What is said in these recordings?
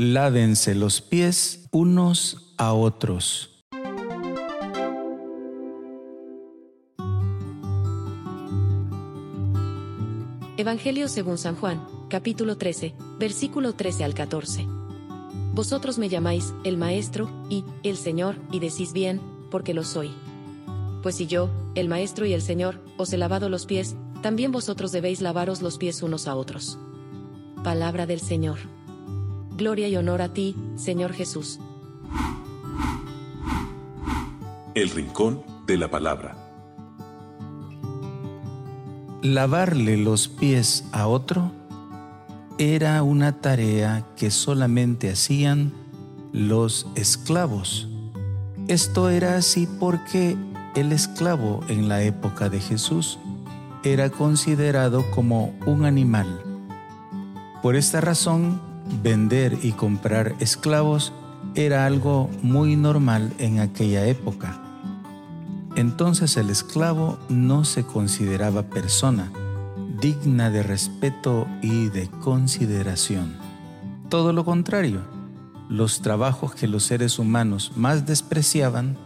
lávense los pies unos a otros. Evangelio según San Juan, capítulo 13, versículo 13 al 14. Vosotros me llamáis el Maestro y el Señor, y decís bien, porque lo soy. Pues si yo, el Maestro y el Señor, os he lavado los pies, también vosotros debéis lavaros los pies unos a otros. Palabra del Señor. Gloria y honor a ti, Señor Jesús. El Rincón de la Palabra. Lavarle los pies a otro era una tarea que solamente hacían los esclavos. Esto era así porque el esclavo en la época de Jesús era considerado como un animal. Por esta razón, vender y comprar esclavos era algo muy normal en aquella época. Entonces el esclavo no se consideraba persona, digna de respeto y de consideración. Todo lo contrario, los trabajos que los seres humanos más despreciaban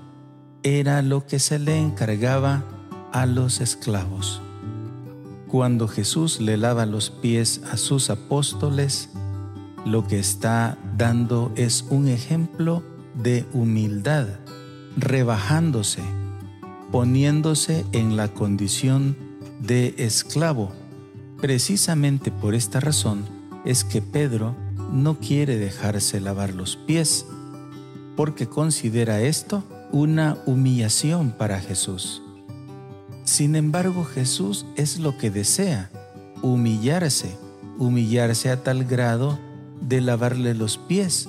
era lo que se le encargaba a los esclavos. Cuando Jesús le lava los pies a sus apóstoles, lo que está dando es un ejemplo de humildad, rebajándose, poniéndose en la condición de esclavo. Precisamente por esta razón es que Pedro no quiere dejarse lavar los pies, porque considera esto una humillación para Jesús. Sin embargo, Jesús es lo que desea, humillarse, humillarse a tal grado de lavarle los pies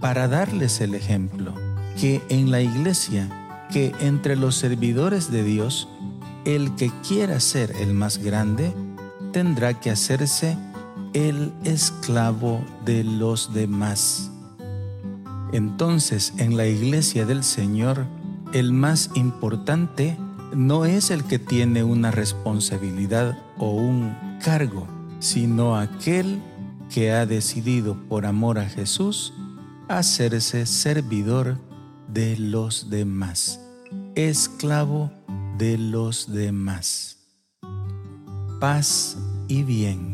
para darles el ejemplo que en la iglesia, que entre los servidores de Dios, el que quiera ser el más grande, tendrá que hacerse el esclavo de los demás. Entonces, en la iglesia del Señor, el más importante no es el que tiene una responsabilidad o un cargo, sino aquel que ha decidido por amor a Jesús hacerse servidor de los demás, esclavo de los demás. Paz y bien.